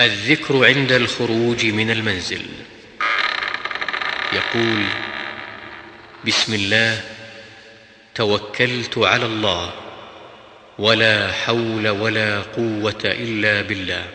الذكر عند الخروج من المنزل. يقول بسم الله توكلت على الله ولا حول ولا قوة إلا بالله.